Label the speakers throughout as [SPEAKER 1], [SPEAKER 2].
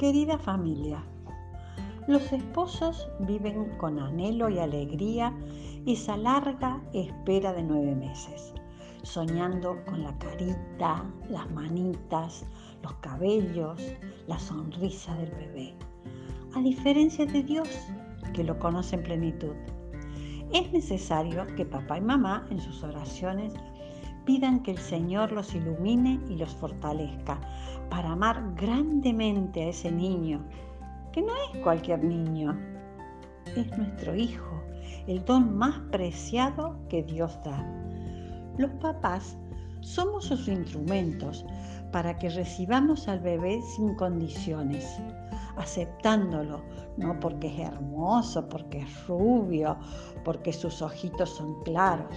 [SPEAKER 1] Querida familia, los esposos viven con anhelo y alegría esa larga espera de nueve meses, soñando con la carita, las manitas, los cabellos, la sonrisa del bebé. A diferencia de Dios, que lo conoce en plenitud. Es necesario que papá y mamá en sus oraciones pidan que el Señor los ilumine y los fortalezca para amar grandemente a ese niño, que no es cualquier niño, es nuestro hijo, el don más preciado que Dios da. Los papás somos sus instrumentos para que recibamos al bebé sin condiciones, aceptándolo, no porque es hermoso, porque es rubio, porque sus ojitos son claros.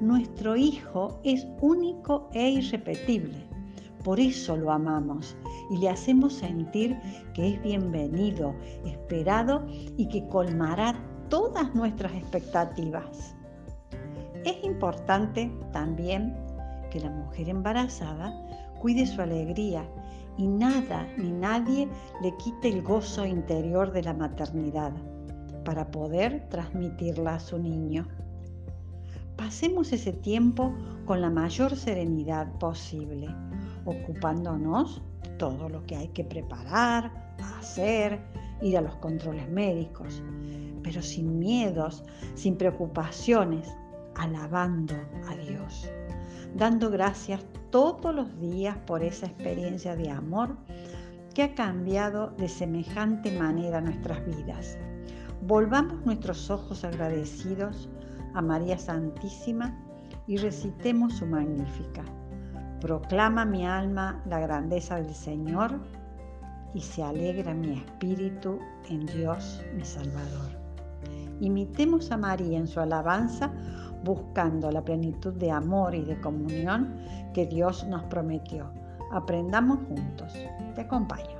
[SPEAKER 1] Nuestro hijo es único e irrepetible. Por eso lo amamos y le hacemos sentir que es bienvenido, esperado y que colmará todas nuestras expectativas. Es importante también que la mujer embarazada cuide su alegría y nada ni nadie le quite el gozo interior de la maternidad para poder transmitirla a su niño. Pasemos ese tiempo con la mayor serenidad posible, ocupándonos todo lo que hay que preparar, hacer, ir a los controles médicos, pero sin miedos, sin preocupaciones, alabando a Dios, dando gracias todos los días por esa experiencia de amor que ha cambiado de semejante manera nuestras vidas. Volvamos nuestros ojos agradecidos a María Santísima y recitemos su magnífica. Proclama mi alma la grandeza del Señor y se alegra mi espíritu en Dios mi Salvador. Imitemos a María en su alabanza buscando la plenitud de amor y de comunión que Dios nos prometió. Aprendamos juntos. Te acompaño.